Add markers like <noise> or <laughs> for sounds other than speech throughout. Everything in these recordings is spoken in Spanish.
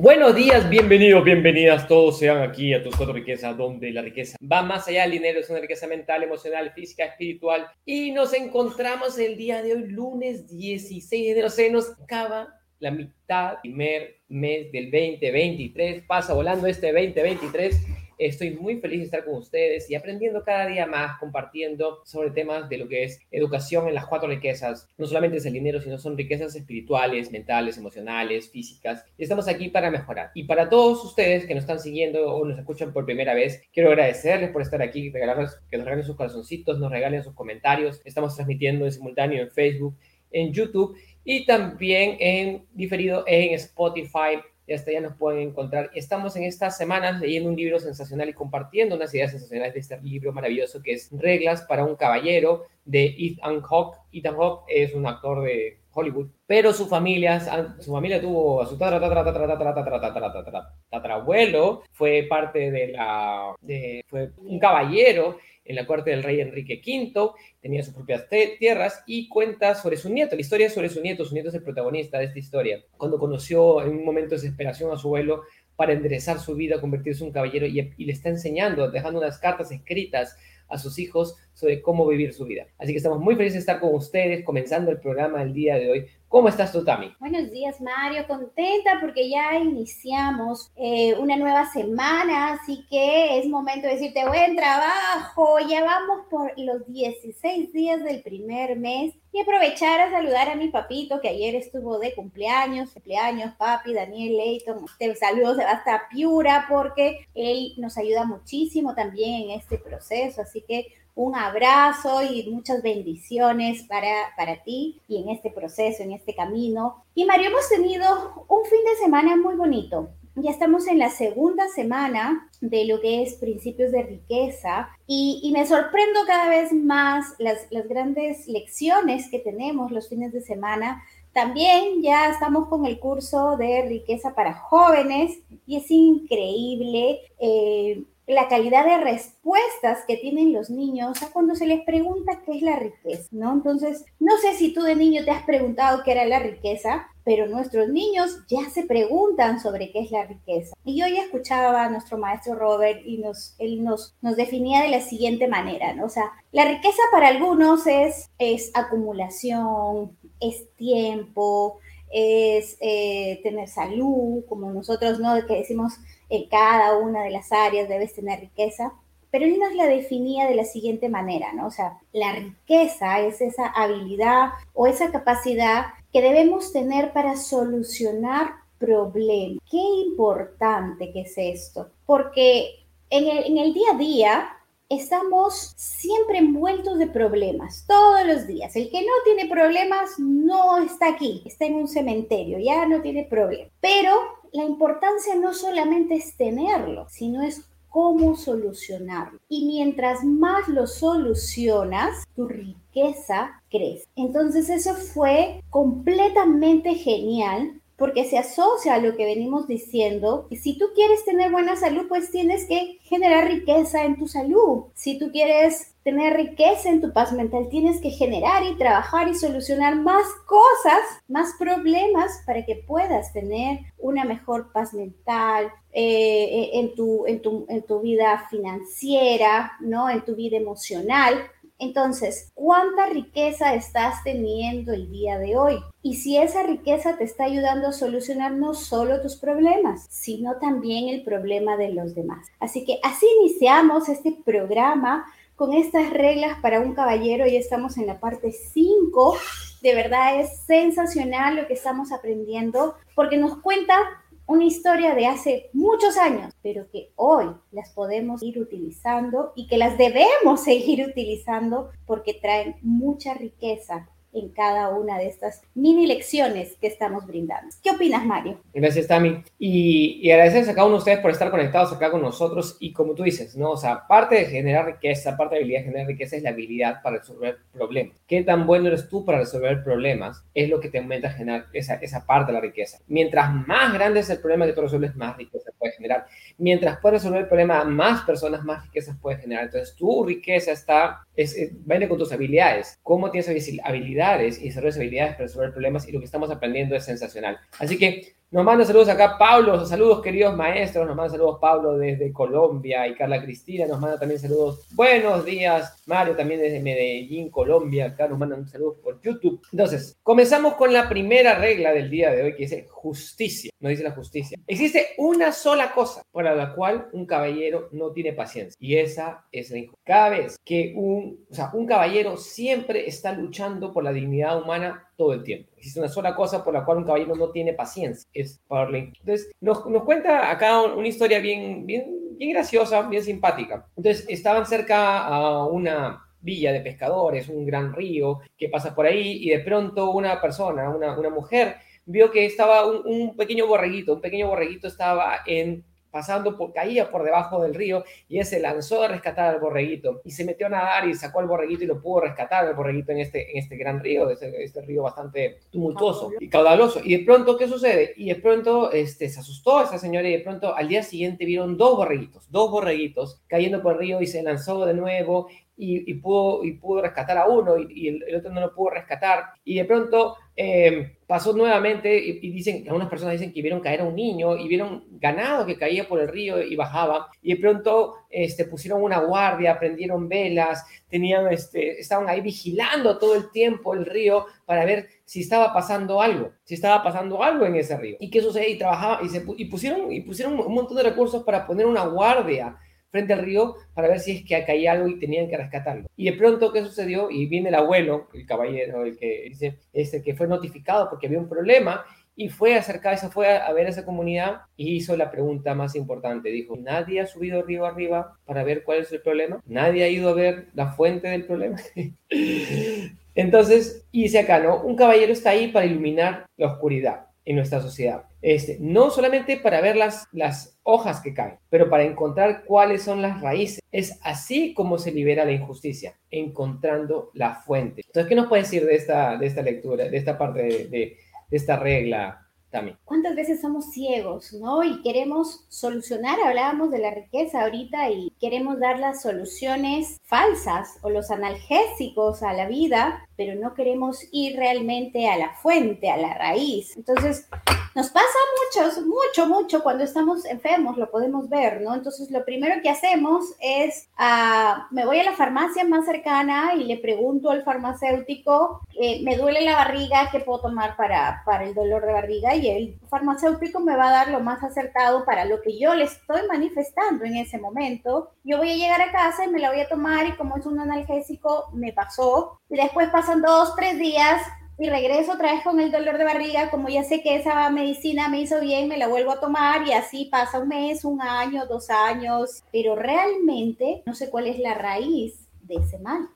Buenos días, bienvenidos, bienvenidas todos sean aquí a tus cuatro riquezas, donde la riqueza va más allá del dinero, es una riqueza mental, emocional, física, espiritual. Y nos encontramos el día de hoy, lunes 16 de enero, se nos acaba la mitad, primer mes del 2023, pasa volando este 2023 Estoy muy feliz de estar con ustedes y aprendiendo cada día más, compartiendo sobre temas de lo que es educación en las cuatro riquezas. No solamente es el dinero, sino son riquezas espirituales, mentales, emocionales, físicas. Y estamos aquí para mejorar. Y para todos ustedes que nos están siguiendo o nos escuchan por primera vez, quiero agradecerles por estar aquí, regalarles, que nos regalen sus corazoncitos, nos regalen sus comentarios. Estamos transmitiendo en simultáneo en Facebook, en YouTube y también en diferido en Spotify y hasta ya nos pueden encontrar. Estamos en estas semanas leyendo un libro sensacional y compartiendo unas ideas sensacionales de este libro maravilloso que es Reglas para un caballero de Ethan Hawke. Ethan Hawke es un actor de Hollywood, pero su familia, su familia tuvo a su tatarabuelo, fue parte de la, fue un caballero en la corte del rey Enrique V, tenía sus propias tierras y cuenta sobre su nieto. La historia sobre su nieto, su nieto es el protagonista de esta historia. Cuando conoció en un momento de desesperación a su abuelo para enderezar su vida, convertirse en un caballero y, y le está enseñando, dejando unas cartas escritas a sus hijos sobre cómo vivir su vida. Así que estamos muy felices de estar con ustedes, comenzando el programa el día de hoy ¿Cómo estás tú, Tami? Buenos días, Mario. Contenta porque ya iniciamos eh, una nueva semana, así que es momento de decirte buen trabajo. Ya vamos por los 16 días del primer mes y aprovechar a saludar a mi papito que ayer estuvo de cumpleaños, cumpleaños, papi, Daniel Leighton. Te saludos hasta Piura porque él nos ayuda muchísimo también en este proceso, así que un abrazo y muchas bendiciones para, para ti y en este proceso, en este camino. Y Mario, hemos tenido un fin de semana muy bonito. Ya estamos en la segunda semana de lo que es principios de riqueza y, me sorprendo cada vez más las, las grandes lecciones que tenemos los fines de semana también ya estamos con el curso de riqueza para jóvenes y es increíble eh, la calidad de respuestas que tienen los niños cuando se les pregunta qué es la riqueza, ¿no? Entonces, no sé si tú de niño te has preguntado qué era la riqueza, pero nuestros niños ya se preguntan sobre qué es la riqueza. Y yo ya escuchaba a nuestro maestro Robert y nos, él nos, nos definía de la siguiente manera, ¿no? O sea, la riqueza para algunos es, es acumulación, es tiempo, es eh, tener salud, como nosotros, ¿no? Que decimos en cada una de las áreas debes tener riqueza, pero él nos la definía de la siguiente manera, ¿no? O sea, la riqueza es esa habilidad o esa capacidad que debemos tener para solucionar problemas. Qué importante que es esto, porque en el, en el día a día estamos siempre envueltos de problemas, todos los días. El que no tiene problemas no está aquí, está en un cementerio, ya no tiene problemas. Pero la importancia no solamente es tenerlo, sino es cómo solucionarlo. Y mientras más lo solucionas, tu riqueza crece. Entonces eso fue completamente genial porque se asocia a lo que venimos diciendo. Y si tú quieres tener buena salud, pues tienes que generar riqueza en tu salud. Si tú quieres tener riqueza en tu paz mental, tienes que generar y trabajar y solucionar más cosas, más problemas para que puedas tener una mejor paz mental eh, en, tu, en, tu, en tu vida financiera, ¿no? En tu vida emocional. Entonces, ¿cuánta riqueza estás teniendo el día de hoy? Y si esa riqueza te está ayudando a solucionar no solo tus problemas, sino también el problema de los demás. Así que así iniciamos este programa con estas reglas para un caballero. y estamos en la parte 5. De verdad es sensacional lo que estamos aprendiendo porque nos cuenta una historia de hace muchos años, pero que hoy las podemos ir utilizando y que las debemos <laughs> seguir utilizando porque traen mucha riqueza en cada una de estas mini lecciones que estamos brindando. ¿Qué opinas, Mario? Gracias, Tami. Y, y agradecerles a cada uno de ustedes por estar conectados acá con nosotros. Y como tú dices, ¿no? O sea, parte de generar riqueza, parte de habilidad de generar riqueza es la habilidad para resolver problemas. ¿Qué tan bueno eres tú para resolver problemas? Es lo que te aumenta a generar esa, esa parte de la riqueza. Mientras más grande es el problema que tú resuelves, más riqueza puedes generar. Mientras puedes resolver el problema, más personas, más riquezas puedes generar. Entonces, tu riqueza está es, viene con tus habilidades. Cómo tienes habilidades y desarrollas habilidades para resolver problemas y lo que estamos aprendiendo es sensacional. Así que nos manda saludos acá Pablo, saludos queridos maestros, nos manda saludos Pablo desde Colombia y Carla Cristina nos manda también saludos. Buenos días, Mario también desde Medellín, Colombia, acá nos mandan saludos por YouTube. Entonces, comenzamos con la primera regla del día de hoy que dice justicia, nos dice la justicia. Existe una sola cosa para la cual un caballero no tiene paciencia y esa es la injusticia. Cada vez que un, o sea, un caballero siempre está luchando por la dignidad humana todo el tiempo. Existe una sola cosa por la cual un caballero no tiene paciencia, es Parley. Entonces, nos, nos cuenta acá una historia bien, bien, bien graciosa, bien simpática. Entonces, estaban cerca a una villa de pescadores, un gran río que pasa por ahí y de pronto una persona, una, una mujer, vio que estaba un pequeño borreguito, un pequeño borreguito estaba en pasando por, caía por debajo del río y él se lanzó a rescatar al borreguito y se metió a nadar y sacó al borreguito y lo pudo rescatar al borreguito en este, en este gran río, este, este río bastante tumultuoso y caudaloso. Y de pronto, ¿qué sucede? Y de pronto este, se asustó esa señora y de pronto al día siguiente vieron dos borreguitos, dos borreguitos cayendo por el río y se lanzó de nuevo y, pudo, y pudo rescatar a uno y, el, otro no lo pudo rescatar. Y de pronto eh, pasó nuevamente y, dicen, algunas personas dicen que vieron caer a un niño y vieron ganado que caía por el río y bajaba. Y de pronto este, pusieron una guardia, prendieron velas, tenían, este, estaban ahí vigilando todo el tiempo el río para ver si estaba pasando algo, si estaba pasando algo en ese río. ¿Y qué sucede? Y trabajaba y, se, y pusieron, y pusieron un montón de recursos para poner una guardia frente al río para ver si es que caía algo y tenían que rescatarlo. Y de pronto, ¿qué sucedió? Y viene el abuelo, el caballero, el que dice, este, que fue notificado porque había un problema y fue a acercarse, fue a, ver a esa comunidad y hizo la pregunta más importante. Dijo, ¿nadie ha subido río arriba para ver cuál es el problema? ¿Nadie ha ido a ver la fuente del problema? <laughs> Entonces, y dice acá. Un caballero está ahí para iluminar la oscuridad en nuestra sociedad. Este, no solamente para ver las, las hojas que caen, pero para encontrar cuáles son las raíces. Es así como se libera la injusticia, encontrando la fuente. Entonces, ¿qué nos puede decir de esta, de esta lectura, de esta parte de, de esta regla, ¿Cuántas veces somos ciegos, no? Y queremos solucionar, hablábamos de la riqueza ahorita y queremos dar las soluciones falsas o los analgésicos a la vida, pero no queremos ir realmente a la fuente, a la raíz. Entonces, nos pasa mucho, mucho, mucho cuando estamos enfermos, lo podemos ver, ¿no? Entonces, lo primero que hacemos es, uh, me voy a la farmacia más cercana y le pregunto al farmacéutico, eh, me duele la barriga, ¿qué puedo tomar para, para el dolor de barriga? Y el farmacéutico me va a dar lo más acertado para lo que yo le estoy manifestando en ese momento. Yo voy a llegar a casa y me la voy a tomar y como es un analgésico, me pasó. Y después pasan dos, tres días y regreso otra vez con el dolor de barriga, como ya sé que esa medicina me hizo bien, me la vuelvo a tomar y así pasa un mes, un año, dos años, pero realmente no sé cuál es la raíz de ese mal.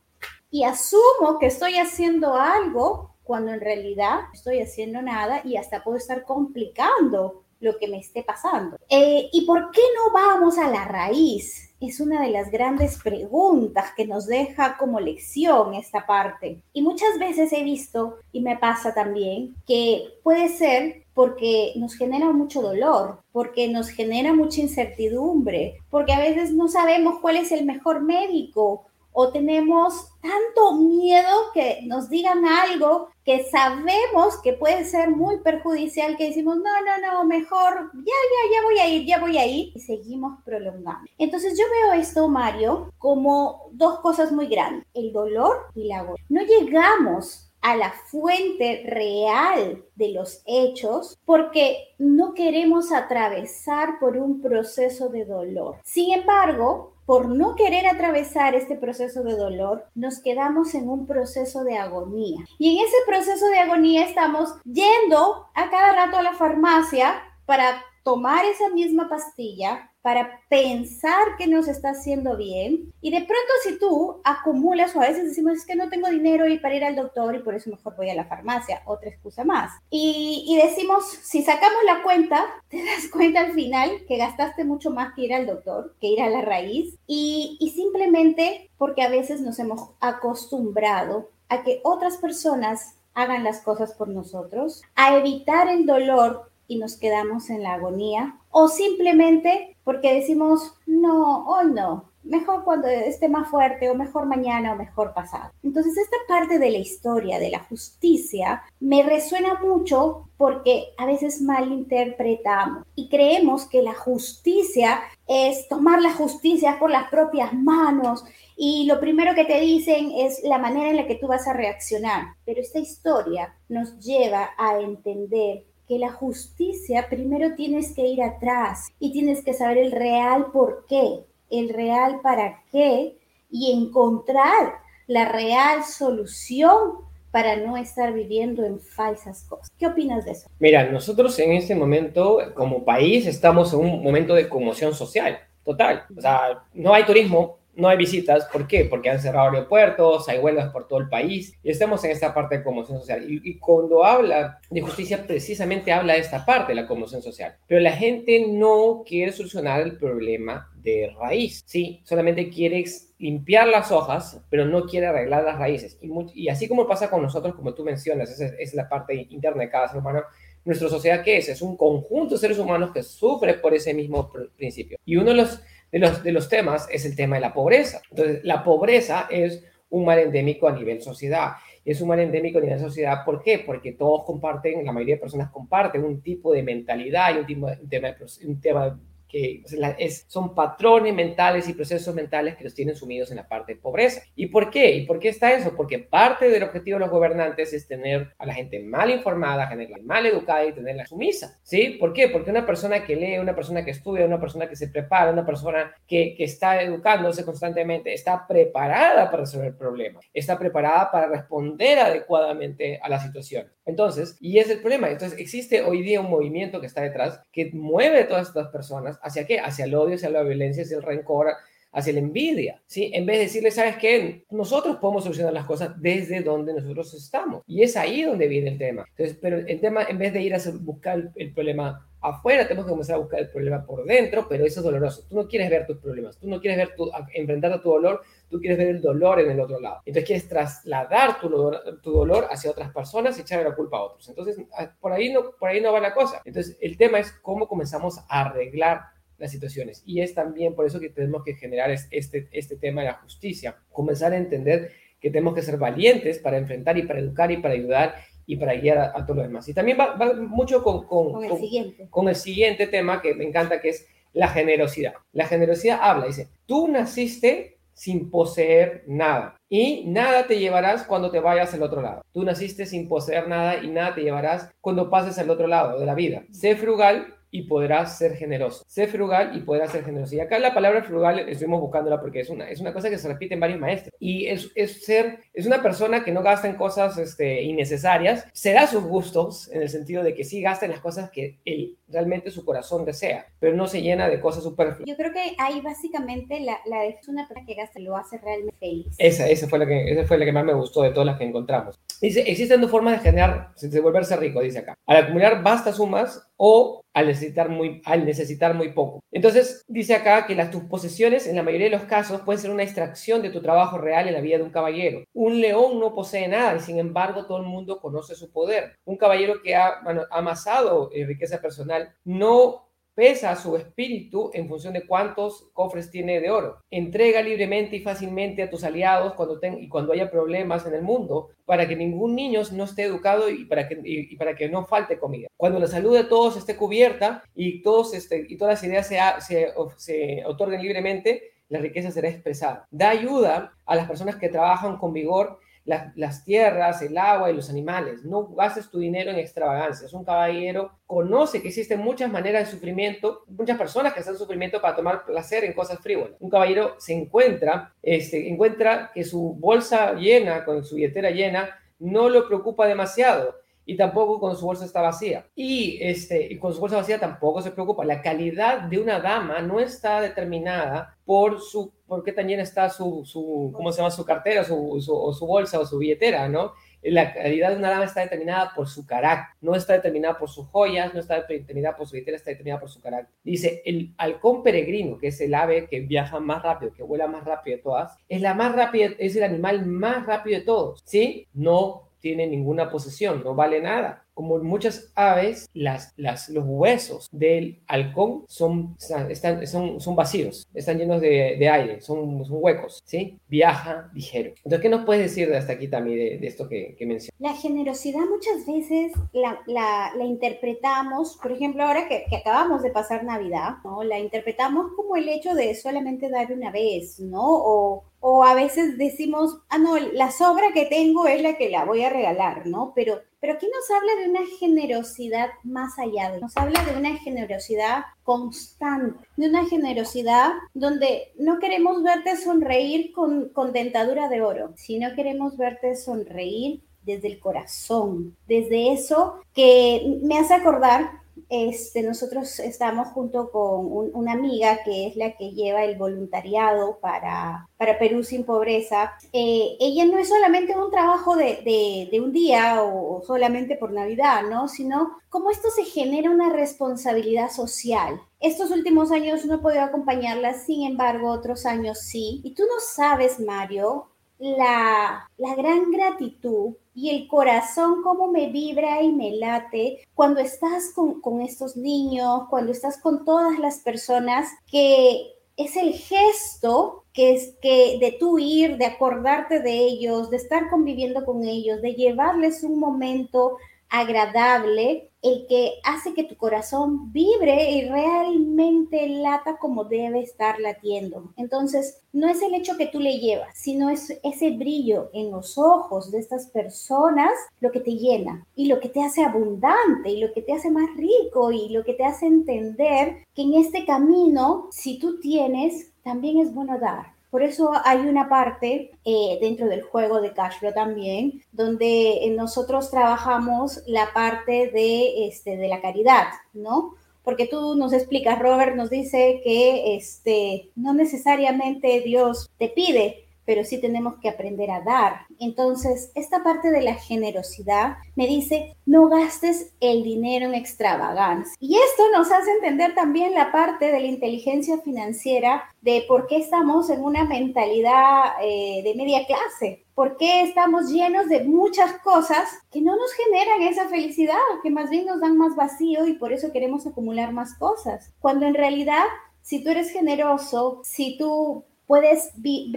Y asumo que estoy haciendo algo cuando en realidad estoy haciendo nada y hasta puedo estar complicando lo que me esté pasando. Eh, ¿Y por qué no vamos a la raíz? es una de las grandes preguntas que nos deja como lección esta parte. Y muchas veces he visto, y me pasa también, que puede ser porque nos genera mucho dolor, porque nos genera mucha incertidumbre, porque a veces no sabemos cuál es el mejor médico o tenemos tanto miedo que nos digan algo que sabemos que puede ser muy perjudicial, que decimos, no, no, no, mejor, ya, ya, ya voy a ir, ya voy a ir, y seguimos prolongando. Entonces yo veo esto, Mario, como dos cosas muy grandes, el dolor y la agonía. No llegamos a la fuente real de los hechos porque no queremos atravesar por un proceso de dolor. Sin embargo, por no querer atravesar este proceso de dolor, nos quedamos en un proceso de agonía. Y en ese proceso de agonía estamos yendo a cada rato a la farmacia para tomar esa misma pastilla para pensar que nos está haciendo bien. Y de pronto si tú acumulas o a veces decimos es que no tengo dinero y para ir al doctor y por eso mejor voy a la farmacia, otra excusa más. Y, y decimos, si sacamos la cuenta, <laughs> te das cuenta al final que gastaste mucho más que ir al doctor, que ir a la raíz. Y, y simplemente porque a veces nos hemos acostumbrado a que otras personas hagan las cosas por nosotros, a evitar el dolor y nos quedamos en la agonía, o simplemente porque decimos, no, hoy no, mejor cuando esté más fuerte o mejor mañana o mejor pasado. Entonces esta parte de la historia de la justicia me resuena mucho porque a veces malinterpretamos y creemos que la justicia es tomar la justicia por las propias manos y lo primero que te dicen es la manera en la que tú vas a reaccionar. Pero esta historia nos lleva a entender que la justicia primero tienes que ir atrás y tienes que saber el real por qué, el real para qué y encontrar la real solución para no estar viviendo en falsas cosas. ¿Qué opinas de eso? Mira, nosotros en este momento como país estamos en un momento de conmoción social, total. O sea, no hay turismo, no hay visitas. ¿Por qué? Porque han cerrado aeropuertos, hay huelgas por todo el país y estamos en esta parte de conmoción social. Y, cuando habla de justicia, precisamente habla de esta parte, la conmoción social. Pero la gente no quiere solucionar el problema de raíz, ¿sí? Solamente quiere limpiar las hojas, pero no quiere arreglar las raíces. Y, así como pasa con nosotros, como tú mencionas, es la parte interna de cada ser humano, nuestra sociedad, ¿qué es? Es un conjunto de seres humanos que sufre por ese mismo principio. Y uno de los de los, de los temas es el tema de la pobreza. Entonces, la pobreza es un mal endémico a nivel sociedad. Es un mal endémico a nivel sociedad, ¿por qué? Porque todos comparten, la mayoría de personas comparten un tipo de mentalidad y un, tipo, un tema, un tema que es, son patrones mentales y procesos mentales que los tienen sumidos en la parte de pobreza. ¿Y por qué? ¿Y por qué está eso? Porque parte del objetivo de los gobernantes es tener a la gente mal informada, tenerla mal educada y tenerla sumisa. ¿Sí? ¿Por qué? Porque una persona que lee, una persona que estudia, una persona que se prepara, una persona que, que está educándose constantemente, está preparada para resolver problemas, está preparada para responder adecuadamente a la situación. Entonces, y es el problema. Entonces, existe hoy día un movimiento que está detrás que mueve a todas estas personas ¿Hacia qué? Hacia el odio, hacia la violencia, hacia el rencor, hacia la envidia, ¿sí? En vez de decirle, ¿sabes qué? Nosotros podemos solucionar las cosas desde donde nosotros estamos. Y es ahí donde viene el tema. Entonces, pero el tema, en vez de ir a buscar el, problema afuera, tenemos que comenzar a buscar el problema por dentro, pero eso es doloroso. Tú no quieres ver tus problemas, tú no quieres ver tu, enfrentar a tu dolor, tú quieres ver el dolor en el otro lado. Entonces quieres trasladar tu dolor, tu dolor hacia otras personas y echarle la culpa a otros. Entonces, ah, por ahí, no, por ahí no va la cosa. Entonces, el tema es cómo comenzamos a arreglar las situaciones. Y es también por eso que tenemos que generar este, este tema de la justicia, comenzar a entender que tenemos que ser valientes para enfrentar y para educar y para ayudar y para guiar a, todo lo demás. Y también va, mucho con, con, el siguiente. con el siguiente tema que me encanta, que es la generosidad. La generosidad habla, dice, tú naciste sin poseer nada y nada te llevarás cuando te vayas al otro lado. Tú naciste sin poseer nada y nada te llevarás cuando pases al otro lado de la vida. Sé frugal y podrás ser generoso. Sé frugal y podrás ser generoso. Y acá la palabra frugal estuvimos buscándola porque es una, es una cosa que se repite en varios maestros. Y es, es ser, es una persona que no gasta en cosas este, innecesarias, se da sus gustos en el sentido de que sí gasta en las cosas que él, realmente su corazón desea, pero no se llena de cosas superfluas. Yo creo que ahí básicamente la, la es una persona que gasta lo hace realmente feliz. Esa, esa, fue la que, esa fue la que más me gustó de todas las que encontramos. Dice, existen dos formas de generar, de volverse rico, dice acá. Al acumular vastas sumas o al necesitar muy, al necesitar muy poco. Entonces, dice acá que las, tus posesiones, en la mayoría de los casos, pueden ser una extracción de tu trabajo real en la vida de un caballero. Un león no posee nada y, sin embargo, todo el mundo conoce su poder. Un caballero que ha, amasado eh, riqueza personal no pesa su espíritu en función de cuántos cofres tiene de oro. Entrega libremente y fácilmente a tus aliados cuando y cuando haya problemas en el mundo, para que ningún niño no esté educado y para que, y, para que no falte comida. Cuando la salud de todos esté cubierta y, todos este, y todas las ideas se, se otorguen libremente, la riqueza será expresada. Da ayuda a las personas que trabajan con vigor las, tierras, el agua y los animales. No gastes tu dinero en extravagancias. Un caballero conoce que existen muchas maneras de sufrimiento, muchas personas que hacen sufrimiento para tomar placer en cosas frívolas. Un caballero se encuentra, este, encuentra que su bolsa llena, con su billetera llena, no lo preocupa demasiado y tampoco con su bolsa está vacía. Y, este, y con su bolsa vacía tampoco se preocupa. La calidad de una dama no está determinada por su, por qué tan está su, su ¿cómo se llama? Su cartera, su, su, o su bolsa o su billetera, ¿no? La calidad de una dama está determinada por su carácter, no está determinada por sus joyas, no está determinada por su billetera, está determinada por su carácter. Dice, el halcón peregrino, que es el ave que viaja más rápido, que vuela más rápido de todas, es la más rápida, es el animal más rápido de todos, ¿sí? No tiene ninguna posesión, no vale nada. Como muchas aves, las, las, los huesos del halcón son, están, son, son vacíos, están llenos de, de aire, son, son, huecos, ¿sí? Viaja ligero. Entonces, ¿qué nos puedes decir de hasta aquí también de, de esto que, que mencioné? La generosidad muchas veces la, la, la interpretamos, por ejemplo, ahora que, que, acabamos de pasar Navidad, ¿no? La interpretamos como el hecho de solamente dar una vez, ¿no? O, o a veces decimos, ah, no, la sobra que tengo es la que la voy a regalar, ¿no? Pero, pero aquí nos habla de una generosidad más allá, de, nos habla de una generosidad constante, de una generosidad donde no queremos verte sonreír con, con dentadura de oro, sino queremos verte sonreír desde el corazón, desde eso que me hace acordar este, nosotros estamos junto con un, una amiga que es la que lleva el voluntariado para, para Perú sin pobreza. Eh, ella no es solamente un trabajo de, un día o solamente por Navidad, ¿no? Sino como esto se genera una responsabilidad social. Estos últimos años no he podido acompañarla, sin embargo, otros años sí. Y tú no sabes, Mario, la, la gran gratitud y el corazón cómo me vibra y me late cuando estás con, con, estos niños, cuando estás con todas las personas, que es el gesto que es que de tú ir, de acordarte de ellos, de estar conviviendo con ellos, de llevarles un momento agradable, el que hace que tu corazón vibre y realmente lata como debe estar latiendo. Entonces, no es el hecho que tú le llevas, sino es ese brillo en los ojos de estas personas lo que te llena y lo que te hace abundante y lo que te hace más rico y lo que te hace entender que en este camino, si tú tienes, también es bueno dar. Por eso hay una parte eh, dentro del juego de Cashflow también, donde nosotros trabajamos la parte de, este, de la caridad, ¿no? Porque tú nos explicas, Robert nos dice que este, no necesariamente Dios te pide, pero sí tenemos que aprender a dar. Entonces, esta parte de la generosidad me dice, no gastes el dinero en extravagancia. Y esto nos hace entender también la parte de la inteligencia financiera de por qué estamos en una mentalidad eh, de media clase. ¿Por qué estamos llenos de muchas cosas que no nos generan esa felicidad, que más bien nos dan más vacío y por eso queremos acumular más cosas? Cuando en realidad, si tú eres generoso, si tú puedes,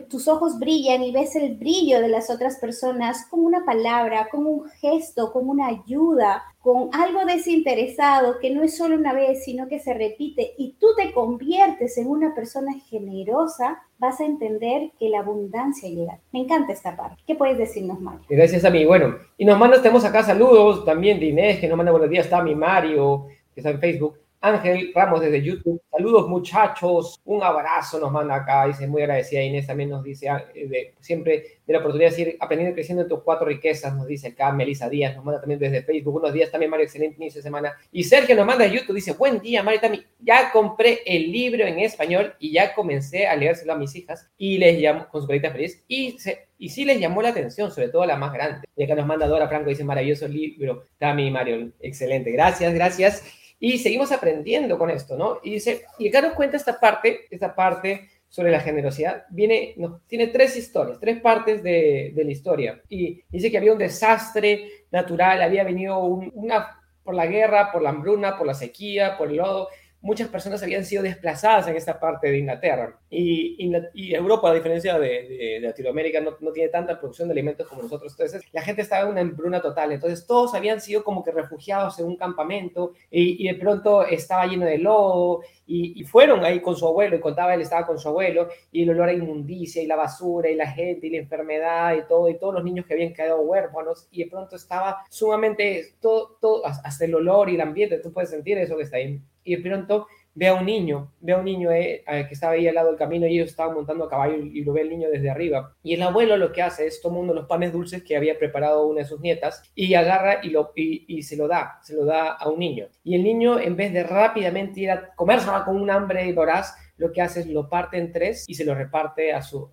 tus ojos brillan y ves el brillo de las otras personas con una palabra, con un gesto, con una ayuda, con algo desinteresado que no es solo una vez, sino que se repite y tú te conviertes en una persona generosa, vas a entender que la abundancia llega. Me encanta esta parte. ¿Qué puedes decirnos, Mario? Gracias a mí. Bueno, y nos mandas, tenemos acá saludos también de Inés, que nos manda buenos días, está mi Mario, que está en Facebook. Ángel Ramos desde YouTube. Saludos muchachos, un abrazo nos manda acá, dice muy agradecida. Inés también nos dice ah, de, siempre de la oportunidad de seguir aprendiendo y creciendo en tus cuatro riquezas, nos dice acá Melissa Díaz, nos manda también desde Facebook. Buenos días también Mario, excelente inicio de semana. Y Sergio nos manda de YouTube, dice, buen día Mario también, ya compré el libro en español y ya comencé a leérselo a mis hijas y les llamo con su carita feliz y y sí les llamó la atención, sobre todo la más grande. Y acá nos manda Dora Franco, dice, maravilloso libro, Tami Mario, excelente, gracias, gracias. Y seguimos aprendiendo con esto, ¿no? Y, dice, y nos cuenta esta parte, esta parte sobre la generosidad. Viene, no, tiene tres historias, tres partes de, de, la historia. Y dice que había un desastre natural, había venido un, una por la guerra, por la hambruna, por la sequía, por el lodo, muchas personas habían sido desplazadas en esta parte de Inglaterra. Y, Europa, a diferencia de, Latinoamérica, no, tiene tanta producción de alimentos como nosotros. Entonces, la gente estaba en una embruna total. Entonces, todos habían sido como que refugiados en un campamento y, de pronto estaba lleno de lodo. Y, y, fueron ahí con su abuelo y contaba él estaba con su abuelo y el olor a inmundicia y la basura y la gente y la enfermedad y todo y todos los niños que habían quedado huérfanos y de pronto estaba sumamente todo, todo hasta el olor y el ambiente tú puedes sentir eso que está ahí y de pronto ve a un niño, ve a un niño eh, que estaba ahí al lado del camino y ellos estaban montando a caballo y, lo ve el niño desde arriba. Y el abuelo lo que hace es toma uno de los panes dulces que había preparado una de sus nietas y agarra y, lo, y, se lo da, se lo da a un niño. Y el niño, en vez de rápidamente ir a comérselo con un hambre voraz, lo que hace es lo parte en tres y se lo reparte a su,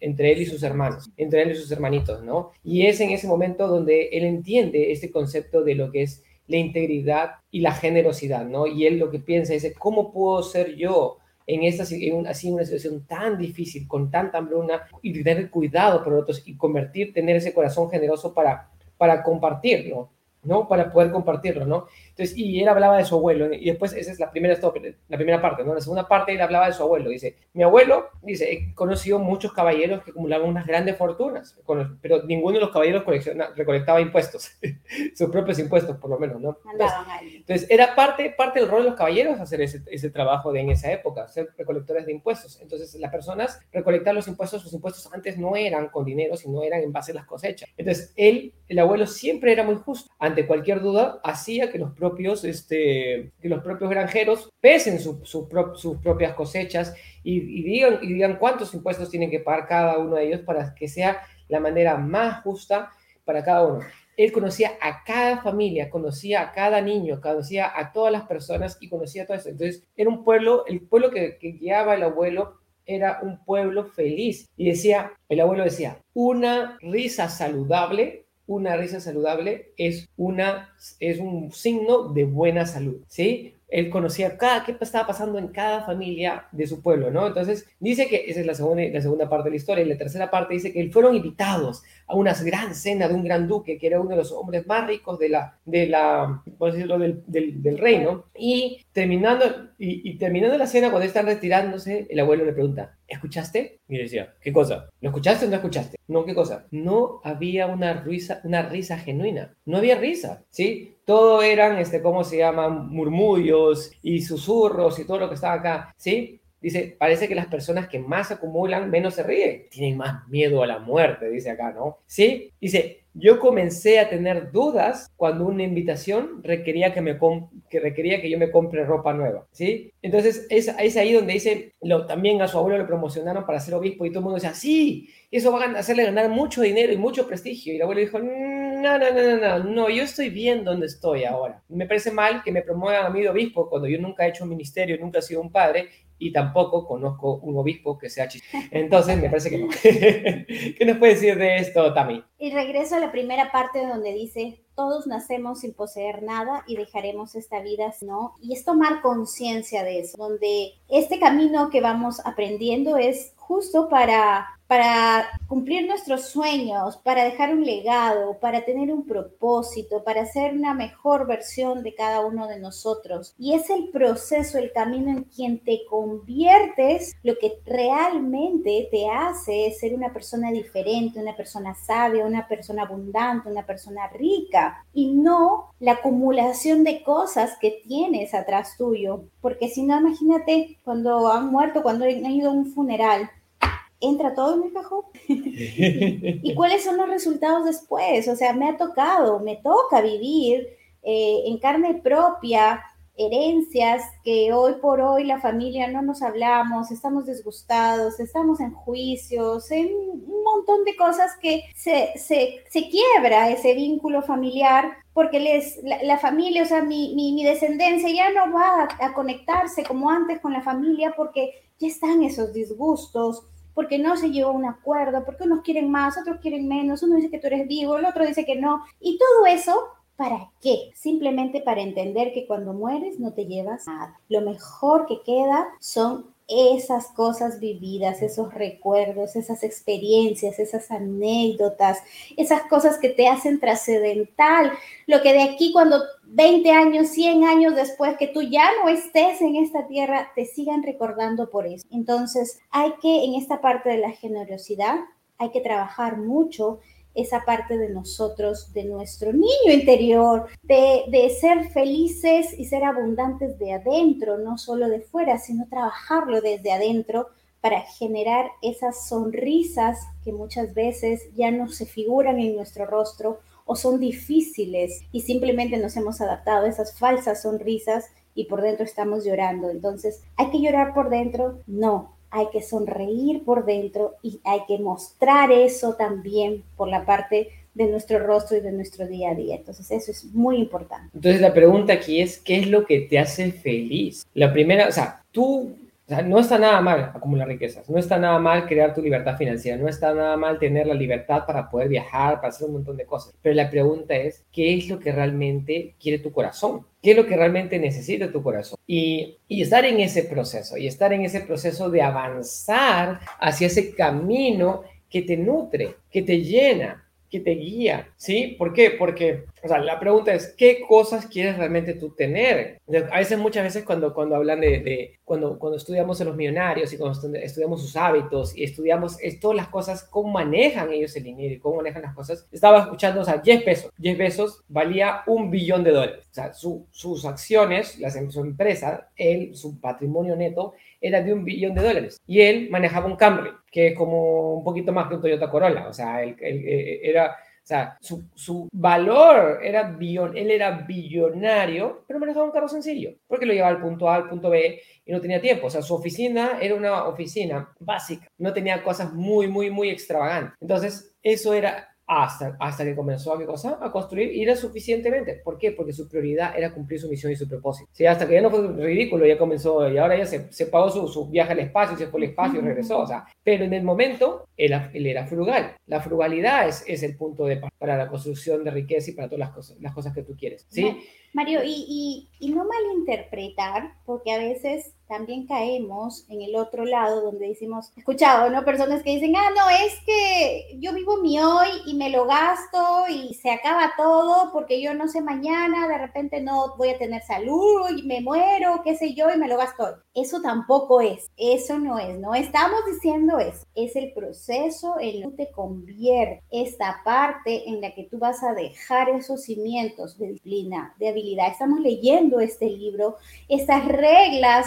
entre él y sus hermanos, entre él y sus hermanitos, ¿no? Y es en ese momento donde él entiende este concepto de lo que es la integridad y la generosidad, ¿no? Y él lo que piensa es, ¿cómo puedo ser yo en esta así una situación tan difícil, con tanta hambruna, y tener cuidado por otros y convertir, tener ese corazón generoso para para compartirlo, ¿no? Para poder compartirlo, ¿no? Entonces, y él hablaba de su abuelo, y después esa es la primera, la primera parte, ¿no? La segunda parte él hablaba de su abuelo, dice, mi abuelo, dice, he conocido muchos caballeros que acumulaban unas grandes fortunas, pero ninguno de los caballeros recolectaba impuestos, <laughs> sus propios impuestos por lo menos, ¿no? Entonces, era parte, parte del rol de los caballeros hacer ese, ese trabajo de en esa época, ser recolectores de impuestos. Entonces, las personas recolectar los impuestos, los impuestos antes no eran con dinero, sino eran en base a las cosechas. Entonces, él, el abuelo siempre era muy justo. Ante cualquier duda, hacía que los propios, este, los propios granjeros pesen sus propias cosechas y, digan, cuántos impuestos tienen que pagar cada uno de ellos para que sea la manera más justa para cada uno. Él conocía a cada familia, conocía a cada niño, conocía a todas las personas y conocía todo eso. Entonces, era un pueblo, el pueblo que, que guiaba el abuelo era un pueblo feliz. Y decía, el abuelo decía, una risa saludable una risa saludable es, una, es un signo de buena salud, ¿sí? Él conocía cada, qué estaba pasando en cada familia de su pueblo, ¿no? Entonces, dice que esa es la segunda, la segunda parte de la historia. Y la tercera parte dice que fueron invitados a una gran cena de un gran duque, que era uno de los hombres más ricos de la, de la decirlo, del, del, reino. Y terminando, y, terminando la cena, cuando están retirándose, el abuelo le pregunta, ¿escuchaste? Y decía, ¿qué cosa? ¿Lo escuchaste o no escuchaste? No, ¿qué cosa? No había una risa, una risa genuina. No había risa, ¿sí? Todo eran, este, ¿cómo se llaman? Murmullos y susurros y todo lo que estaba acá, ¿sí? Dice, parece que las personas que más acumulan menos se ríen. Tienen más miedo a la muerte, dice acá, ¿no? Sí, dice, yo comencé a tener dudas cuando una invitación requería que, me que, requería que yo me compre ropa nueva, ¿sí? Entonces es, ahí donde dice, lo, también a su abuelo le promocionaron para ser obispo y todo el mundo decía, sí, eso va a hacerle ganar mucho dinero y mucho prestigio. Y el abuelo dijo, no, no, no, no, no, no, yo estoy bien donde estoy ahora. Me parece mal que me promuevan a mí de obispo cuando yo nunca he hecho un ministerio, nunca he sido un padre y tampoco conozco un obispo que sea chiste. Entonces, me parece que no. <laughs> ¿Qué nos puede decir de esto, Tami? Y regreso a la primera parte donde dice, todos nacemos sin poseer nada y dejaremos esta vida, ¿no? Y es tomar conciencia de eso, donde este camino que vamos aprendiendo es justo para para cumplir nuestros sueños, para dejar un legado, para tener un propósito, para ser una mejor versión de cada uno de nosotros. Y es el proceso, el camino en quien te conviertes, lo que realmente te hace ser una persona diferente, una persona sabia, una persona abundante, una persona rica, y no la acumulación de cosas que tienes atrás tuyo. Porque si no, imagínate cuando han muerto, cuando han ido a un funeral, entra todo en el cajón. <laughs> ¿Y cuáles son los resultados después? O sea, me ha tocado, me toca vivir eh, en carne propia herencias que hoy por hoy la familia no nos hablamos, estamos disgustados, estamos en juicios, en un montón de cosas que se, quiebra ese vínculo familiar porque les, la, familia, o sea, mi, mi, descendencia ya no va a conectarse como antes con la familia porque ya están esos disgustos, porque no se llegó a un acuerdo, porque unos quieren más, otros quieren menos, uno dice que tú eres vivo, el otro dice que no. Y todo eso, ¿para qué? Simplemente para entender que cuando mueres no te llevas nada. Lo mejor que queda son esas cosas vividas, esos recuerdos, esas experiencias, esas anécdotas, esas cosas que te hacen trascendental, lo que de aquí cuando 20 años, 100 años después que tú ya no estés en esta tierra, te sigan recordando por eso. Entonces, hay que en esta parte de la generosidad, hay que trabajar mucho esa parte de nosotros, de nuestro niño interior, de, ser felices y ser abundantes de adentro, no solo de fuera, sino trabajarlo desde adentro para generar esas sonrisas que muchas veces ya no se figuran en nuestro rostro o son difíciles y simplemente nos hemos adaptado a esas falsas sonrisas y por dentro estamos llorando. Entonces, ¿hay que llorar por dentro? No, hay que sonreír por dentro y hay que mostrar eso también por la parte de nuestro rostro y de nuestro día a día. Entonces eso es muy importante. Entonces la pregunta aquí es, ¿qué es lo que te hace feliz? La primera, o sea, tú o sea, no está nada mal acumular riquezas, no está nada mal crear tu libertad financiera, no está nada mal tener la libertad para poder viajar, para hacer un montón de cosas. Pero la pregunta es, ¿qué es lo que realmente quiere tu corazón? ¿Qué es lo que realmente necesita tu corazón? Y, y estar en ese proceso, y estar en ese proceso de avanzar hacia ese camino que te nutre, que te llena, te guía, ¿sí? ¿Por qué? Porque, o sea, la pregunta es, ¿qué cosas quieres realmente tú tener? A veces, muchas veces cuando, cuando hablan de, cuando, cuando estudiamos a los millonarios y cuando estudiamos sus hábitos y estudiamos todas las cosas, cómo manejan ellos el dinero y cómo manejan las cosas, estaba escuchando, o sea, 10 pesos, 10 pesos valía un billón de dólares. O sea, su, sus acciones, las, su empresa, su patrimonio neto, era de un billón de dólares. Y él manejaba un Camry, que es como un poquito más que un Toyota Corolla. O sea, él, eh, era, o sea, su, su, valor era billón, él era billonario, pero manejaba un carro sencillo, porque lo llevaba al punto A, al punto B, y no tenía tiempo. O sea, su oficina era una oficina básica, no tenía cosas muy, muy, muy extravagantes. Entonces, eso era hasta, hasta que comenzó a, cosa? a construir y era suficientemente. ¿Por qué? Porque su prioridad era cumplir su misión y su propósito. Sí, hasta que ya no fue ridículo, ya comenzó y ahora ya se, se pagó su, su, viaje al espacio, se fue al espacio y regresó. O sea, pero en el momento él, él era frugal. La frugalidad es, es el punto de para la construcción de riqueza y para todas las cosas, las cosas que tú quieres. ¿sí? Mario, y, y, y no malinterpretar, porque a veces también caemos en el otro lado donde decimos, escuchado, ¿no? Personas que dicen, ah, no, es que yo vivo mi hoy y me lo gasto y se acaba todo porque yo no sé mañana, de repente no voy a tener salud y me muero, qué sé yo, y me lo gasto. Eso tampoco es, eso no es, no estamos diciendo eso, es el proceso en el que te convierte esta parte en la que tú vas a dejar esos cimientos de disciplina, de habilidad. Estamos leyendo este libro, estas reglas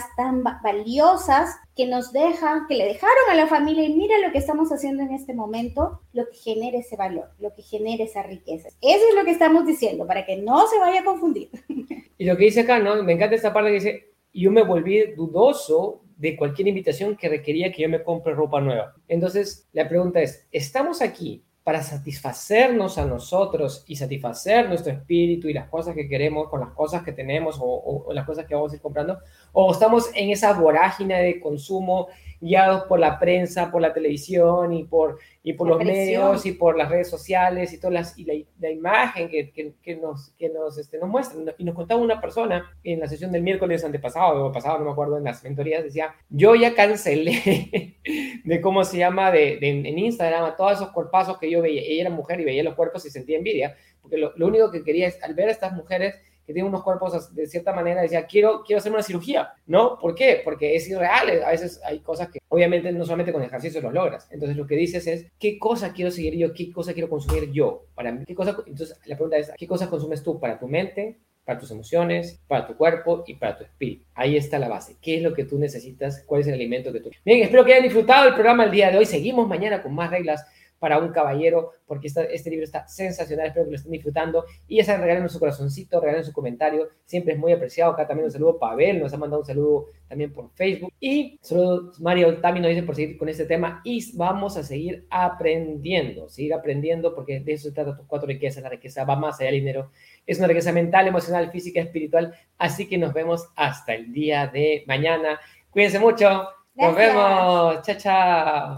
valiosas que nos dejan, que le dejaron a la familia y mira lo que estamos haciendo en este momento, lo que genera ese valor, lo que genera esa riqueza. Eso es lo que estamos diciendo, para que no se vaya a confundir. <laughs> Y lo que dice acá. Me encanta esta parte que dice, yo me volví dudoso de cualquier invitación que requería que yo me compre ropa nueva. Entonces, la pregunta es, ¿estamos aquí para satisfacernos a nosotros y satisfacer nuestro espíritu y las cosas que queremos con las cosas que tenemos o, o, las cosas que vamos a ir comprando? ¿O estamos en esa vorágine de consumo guiados por la prensa, por la televisión y por, y por los medios y por las redes sociales y, todas las, y la, imagen que, que, nos, que nos, este, nos muestran. Y nos contaba una persona en la sesión del miércoles antepasado o pasado, no me acuerdo, en las mentorías, decía, yo ya cancelé <laughs> de cómo se llama de, en Instagram a todos esos cuerpazos que yo veía. Ella era mujer y veía los cuerpos y sentía envidia, porque lo, lo único que quería es, al ver a estas mujeres, que tiene unos cuerpos de cierta manera, decía, quiero, quiero hacerme una cirugía, ¿no? ¿Por qué? Porque es irreal, a veces hay cosas que obviamente no solamente con ejercicio los logras. Entonces lo que dices es, ¿qué cosa quiero seguir yo? ¿Qué cosa quiero consumir yo? Para mí, ¿qué cosa? Entonces la pregunta es, ¿qué cosas consumes tú para tu mente, para tus emociones, para tu cuerpo y para tu espíritu. Ahí está la base. ¿Qué es lo que tú necesitas? ¿Cuál es el alimento que tú... Bien, espero que hayan disfrutado el programa el día de hoy. Seguimos mañana con más reglas para un caballero, porque este libro está sensacional, espero que lo estén disfrutando. Y ya saben, regalen su corazoncito, regalen su comentario, siempre es muy apreciado. Acá también un saludo Pavel, nos ha mandado un saludo también por Facebook. Y saludos Mario también nos dice por seguir con este tema y vamos a seguir aprendiendo, seguir aprendiendo, porque de eso se trata tus cuatro riquezas, la riqueza va más allá del dinero. Es una riqueza mental, emocional, física, espiritual. Así que nos vemos hasta el día de mañana. Cuídense mucho. Nos vemos. Chao, chao.